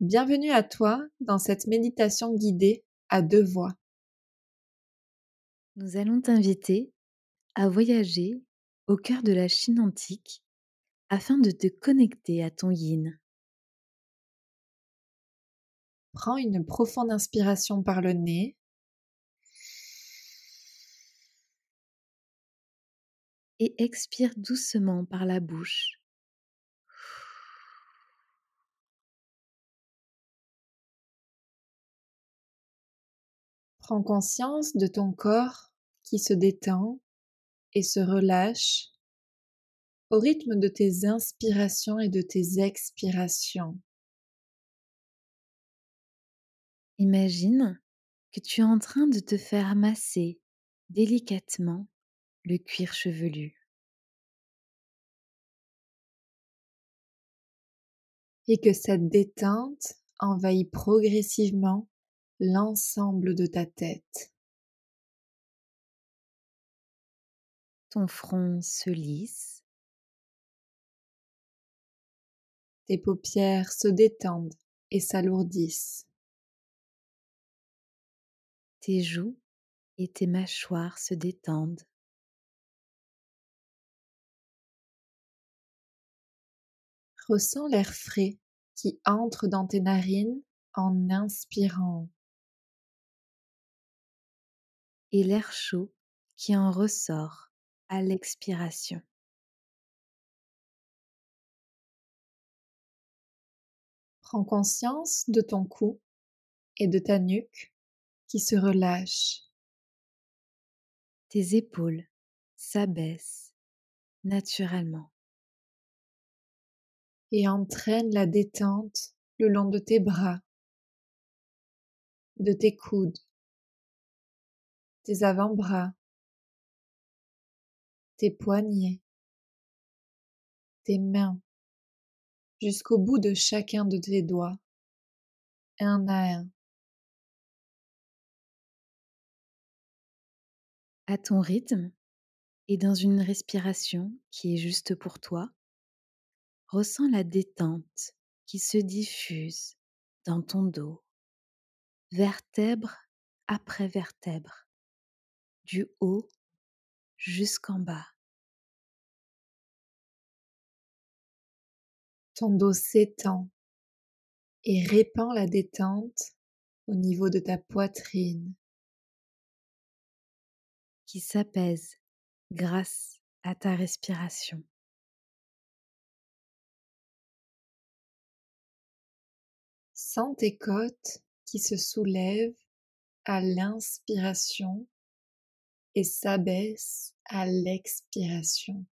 Bienvenue à toi dans cette méditation guidée à deux voix. Nous allons t'inviter à voyager au cœur de la Chine antique afin de te connecter à ton yin. Prends une profonde inspiration par le nez. Et expire doucement par la bouche. Prends conscience de ton corps qui se détend et se relâche au rythme de tes inspirations et de tes expirations. Imagine que tu es en train de te faire masser délicatement le cuir chevelu. Et que cette détente envahit progressivement l'ensemble de ta tête. Ton front se lisse. Tes paupières se détendent et s'alourdissent. Tes joues et tes mâchoires se détendent. Ressens l'air frais qui entre dans tes narines en inspirant et l'air chaud qui en ressort à l'expiration. Prends conscience de ton cou et de ta nuque qui se relâchent. Tes épaules s'abaissent naturellement. Et entraîne la détente le long de tes bras, de tes coudes, tes avant-bras, tes poignets, tes mains, jusqu'au bout de chacun de tes doigts, un à un. À ton rythme et dans une respiration qui est juste pour toi, ressens la détente qui se diffuse dans ton dos, vertèbre après vertèbre du haut jusqu'en bas. Ton dos s'étend et répand la détente au niveau de ta poitrine. Qui s'apaise grâce à ta respiration. Sens tes côtes qui se soulèvent à l'inspiration et s'abaisse à l'expiration.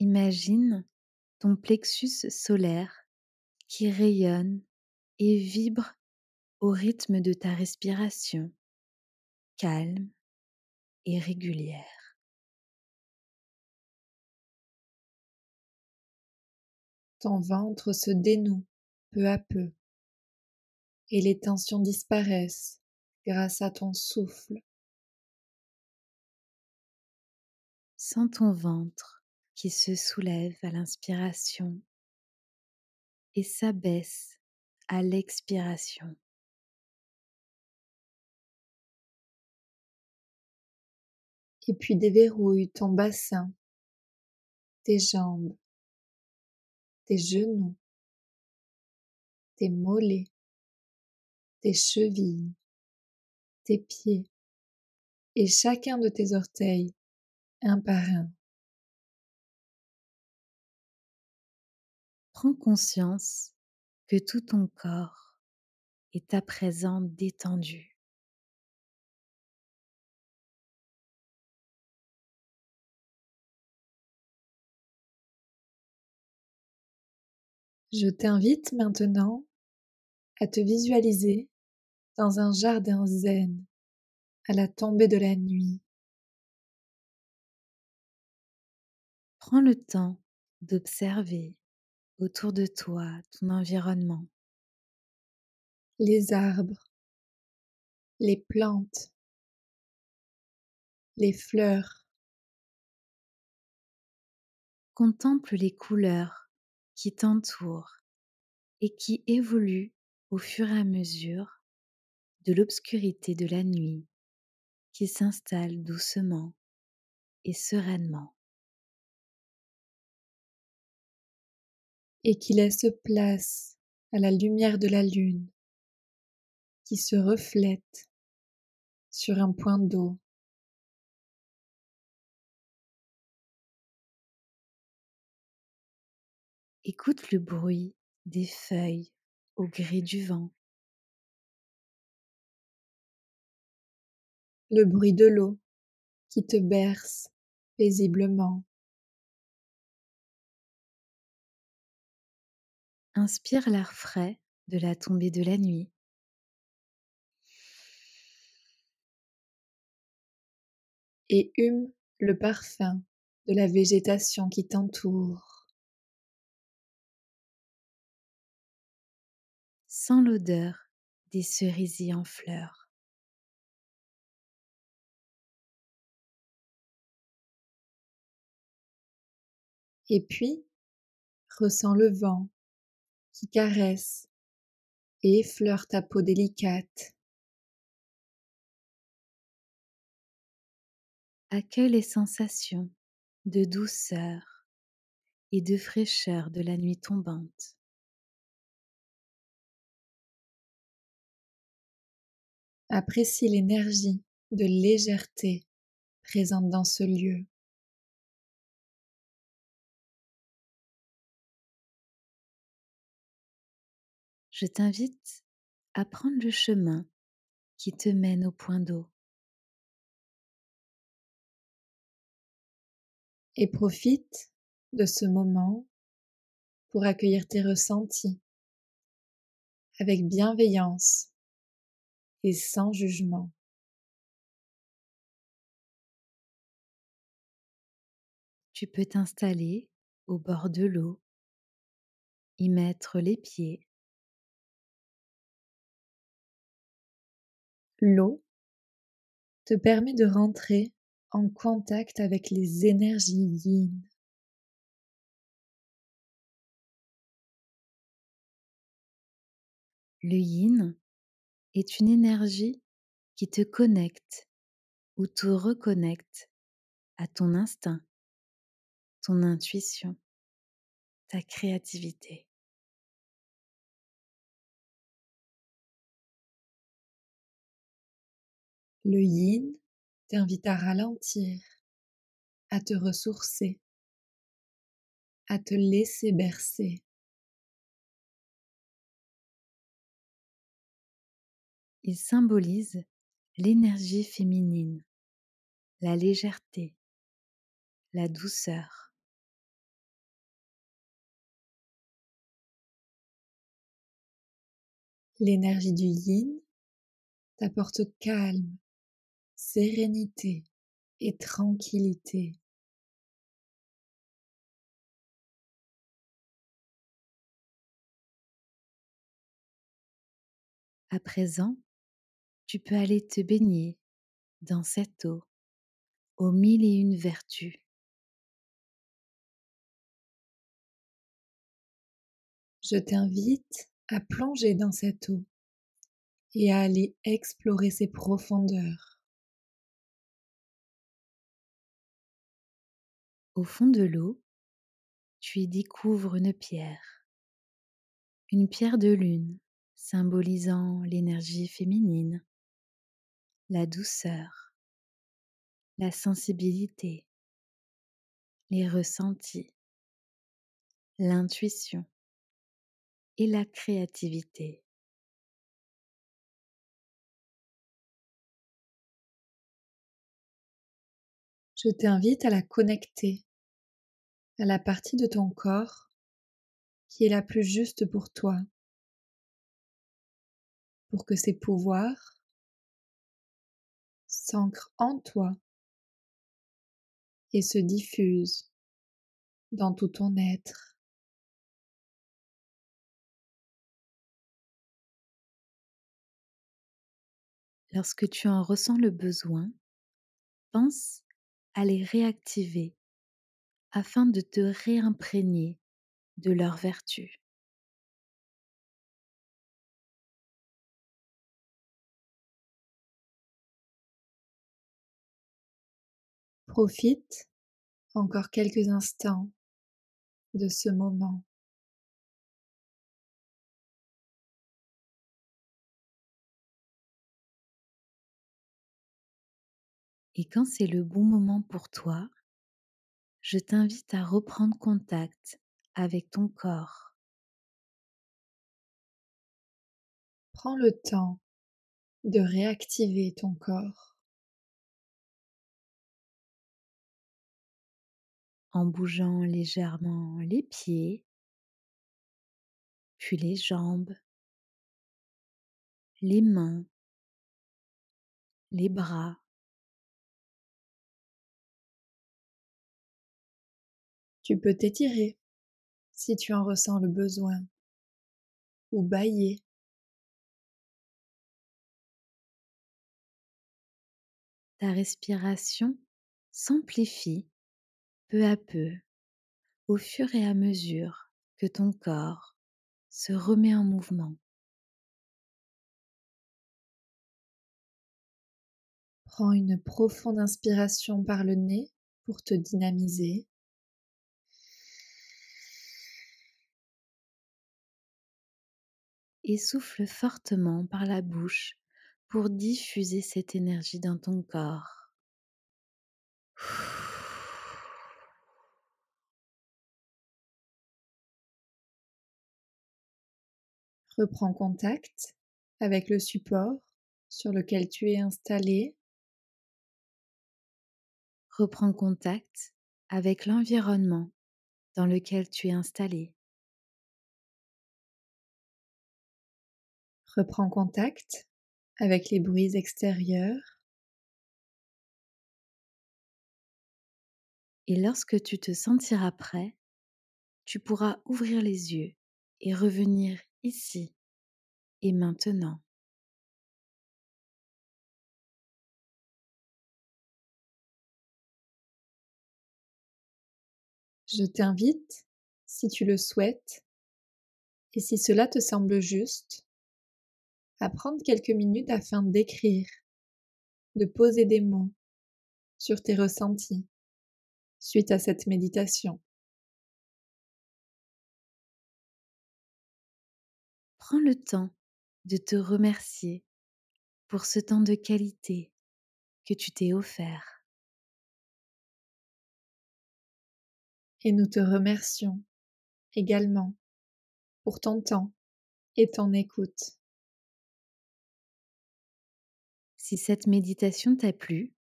Imagine ton plexus solaire qui rayonne et vibre au rythme de ta respiration, calme et régulière. Ton ventre se dénoue peu à peu et les tensions disparaissent grâce à ton souffle. Sens ton ventre qui se soulève à l'inspiration et s'abaisse à l'expiration. Et puis déverrouille ton bassin, tes jambes, tes genoux, tes mollets, tes chevilles, tes pieds et chacun de tes orteils un par un. Prends conscience que tout ton corps est à présent détendu. Je t'invite maintenant à te visualiser dans un jardin zen à la tombée de la nuit. Prends le temps d'observer autour de toi ton environnement. Les arbres, les plantes, les fleurs. Contemple les couleurs qui t'entoure et qui évolue au fur et à mesure de l'obscurité de la nuit qui s'installe doucement et sereinement. Et qui laisse place à la lumière de la lune qui se reflète sur un point d'eau. Écoute le bruit des feuilles au gré du vent. Le bruit de l'eau qui te berce paisiblement. Inspire l'air frais de la tombée de la nuit. Et hume le parfum de la végétation qui t'entoure. Sens l'odeur des cerisiers en fleurs. Et puis, ressens le vent qui caresse et effleure ta peau délicate. Accueille les sensations de douceur et de fraîcheur de la nuit tombante? Apprécie l'énergie de légèreté présente dans ce lieu. Je t'invite à prendre le chemin qui te mène au point d'eau. Et profite de ce moment pour accueillir tes ressentis avec bienveillance et sans jugement. Tu peux t'installer au bord de l'eau, y mettre les pieds L'eau te permet de rentrer en contact avec les énergies yin. Le yin est une énergie qui te connecte ou te reconnecte à ton instinct, ton intuition, ta créativité. Le yin t'invite à ralentir, à te ressourcer, à te laisser bercer. Il symbolise l'énergie féminine, la légèreté, la douceur. L'énergie du yin t'apporte calme, sérénité et tranquillité. À présent, tu peux aller te baigner dans cette eau aux mille et une vertus. Je t'invite à plonger dans cette eau et à aller explorer ses profondeurs. Au fond de l'eau, tu y découvres une pierre, une pierre de lune symbolisant l'énergie féminine, la douceur, la sensibilité, les ressentis, l'intuition et la créativité. Je t'invite à la connecter à la partie de ton corps qui est la plus juste pour toi, pour que ses pouvoirs s'ancrent en toi et se diffusent dans tout ton être. Lorsque tu en ressens le besoin, pense à les réactiver afin de te réimprégner de leur vertu. Profite encore quelques instants de ce moment. Et quand c'est le bon moment pour toi, je t'invite à reprendre contact avec ton corps. Prends le temps de réactiver ton corps. en bougeant légèrement les pieds, puis les jambes, les mains, les bras. Tu peux t'étirer si tu en ressens le besoin ou bailler. Ta respiration s'amplifie peu à peu, au fur et à mesure que ton corps se remet en mouvement. Prends une profonde inspiration par le nez pour te dynamiser. Et souffle fortement par la bouche pour diffuser cette énergie dans ton corps. Reprends contact avec le support sur lequel tu es installé. Reprends contact avec l'environnement dans lequel tu es installé. Reprends contact avec les bruits extérieurs. Et lorsque tu te sentiras prêt, tu pourras ouvrir les yeux et revenir ici et maintenant. Je t'invite, si tu le souhaites, et si cela te semble juste, à prendre quelques minutes afin d'écrire, de poser des mots sur tes ressentis suite à cette méditation. prends le temps de te remercier pour ce temps de qualité que tu t'es offert. Et nous te remercions également pour ton temps et ton écoute. Si cette méditation t'a plu,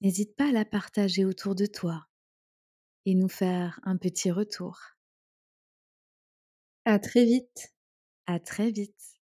n'hésite pas à la partager autour de toi et nous faire un petit retour. À très vite. À très vite.